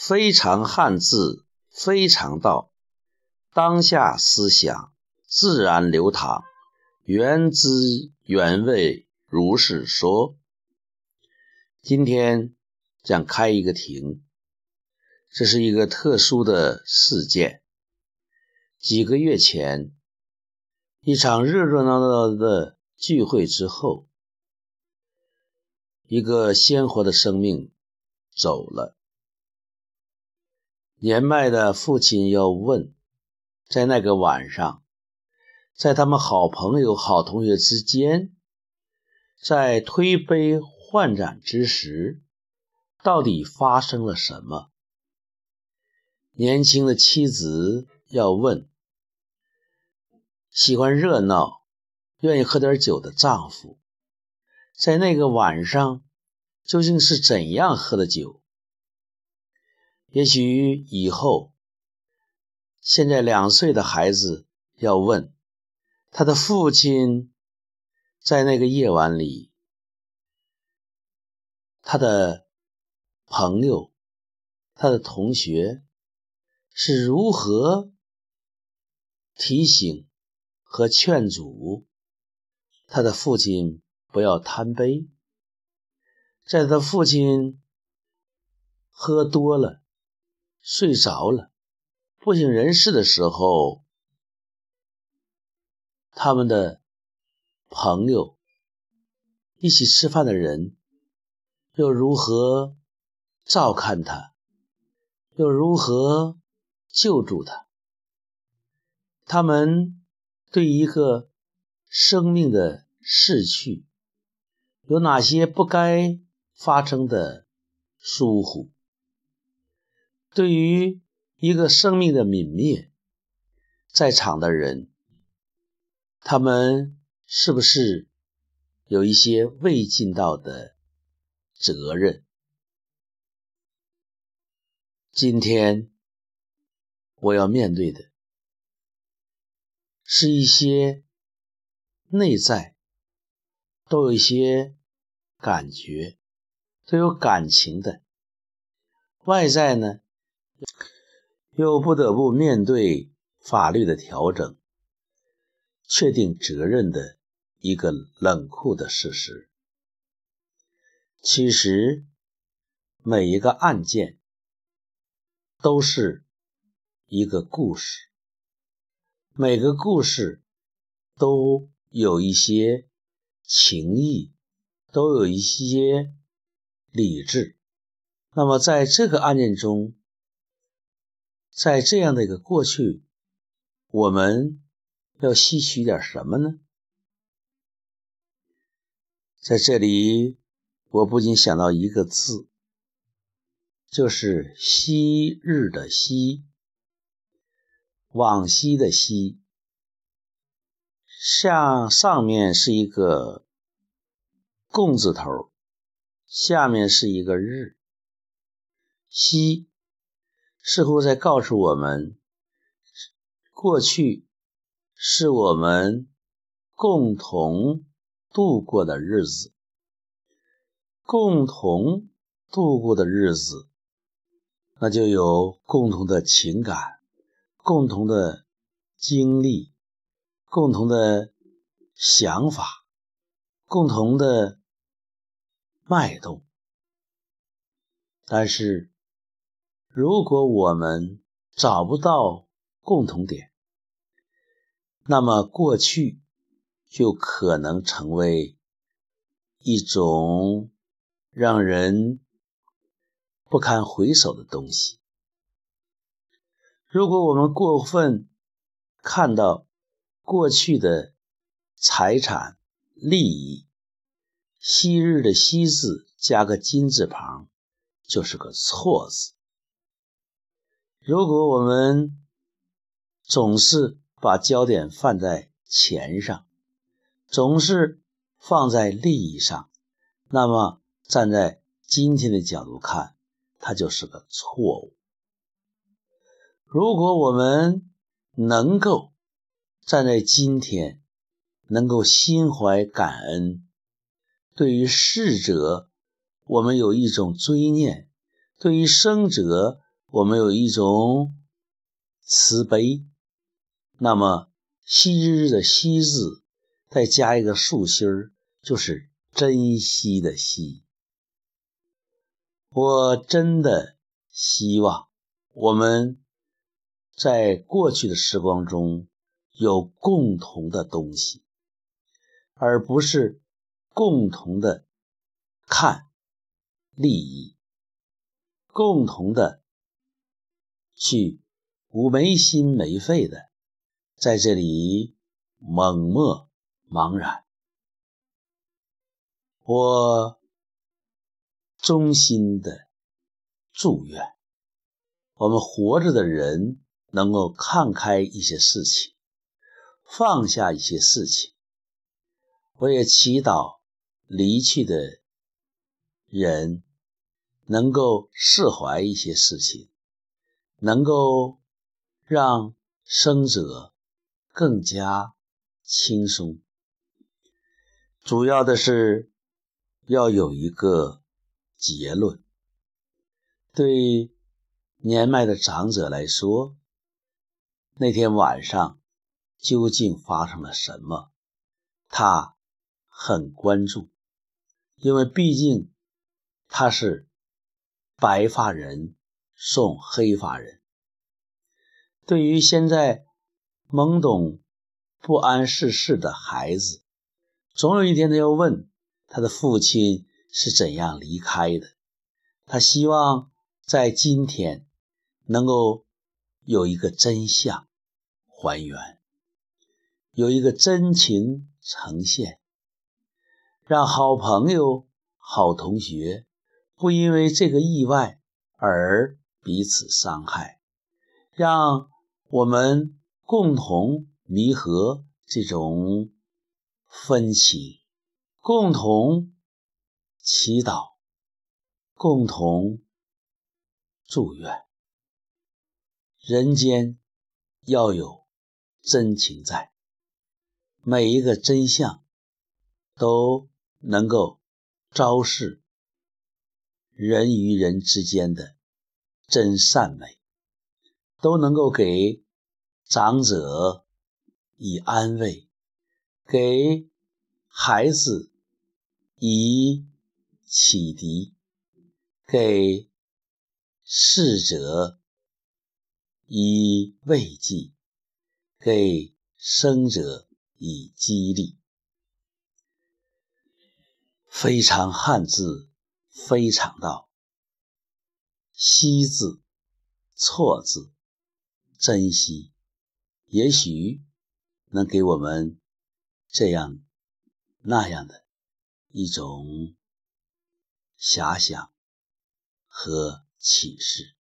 非常汉字，非常道。当下思想自然流淌，原汁原味，如是说。今天将开一个庭，这是一个特殊的事件。几个月前，一场热热闹闹的聚会之后，一个鲜活的生命走了。年迈的父亲要问，在那个晚上，在他们好朋友、好同学之间，在推杯。换盏之时，到底发生了什么？年轻的妻子要问：喜欢热闹、愿意喝点酒的丈夫，在那个晚上究竟是怎样喝的酒？也许以后，现在两岁的孩子要问他的父亲，在那个夜晚里。他的朋友，他的同学是如何提醒和劝阻他的父亲不要贪杯？在他父亲喝多了、睡着了、不省人事的时候，他们的朋友一起吃饭的人。又如何照看他？又如何救助他？他们对一个生命的逝去有哪些不该发生的疏忽？对于一个生命的泯灭，在场的人，他们是不是有一些未尽到的？责任。今天我要面对的是一些内在都有一些感觉、都有感情的外在呢，又不得不面对法律的调整、确定责任的一个冷酷的事实。其实，每一个案件都是一个故事，每个故事都有一些情谊，都有一些理智。那么，在这个案件中，在这样的一个过去，我们要吸取点什么呢？在这里。我不禁想到一个字，就是“昔日”的“昔”，往昔的“昔”，像上面是一个共字头，下面是一个日，“昔”似乎在告诉我们，过去是我们共同度过的日子。共同度过的日子，那就有共同的情感、共同的经历、共同的想法、共同的脉动。但是，如果我们找不到共同点，那么过去就可能成为一种。让人不堪回首的东西。如果我们过分看到过去的财产利益，昔日的“昔”字加个金字旁，就是个错字。如果我们总是把焦点放在钱上，总是放在利益上，那么。站在今天的角度看，它就是个错误。如果我们能够站在今天，能够心怀感恩，对于逝者，我们有一种追念；对于生者，我们有一种慈悲，那么惜日的惜字再加一个竖心儿，就是珍惜的惜。我真的希望我们在过去的时光中有共同的东西，而不是共同的看利益，共同的去无没心没肺的在这里猛默茫然。我。衷心的祝愿我们活着的人能够看开一些事情，放下一些事情。我也祈祷离去的人能够释怀一些事情，能够让生者更加轻松。主要的是要有一个。结论：对年迈的长者来说，那天晚上究竟发生了什么？他很关注，因为毕竟他是白发人送黑发人。对于现在懵懂不谙世事的孩子，总有一天他要问他的父亲。是怎样离开的？他希望在今天能够有一个真相还原，有一个真情呈现，让好朋友、好同学不因为这个意外而彼此伤害，让我们共同弥合这种分歧，共同。祈祷，共同祝愿，人间要有真情在，每一个真相都能够昭示人与人之间的真善美，都能够给长者以安慰，给孩子以。启迪，给逝者以慰藉，给生者以激励。非常汉字，非常道。惜字，错字，珍惜，也许能给我们这样那样的一种。遐想和启示。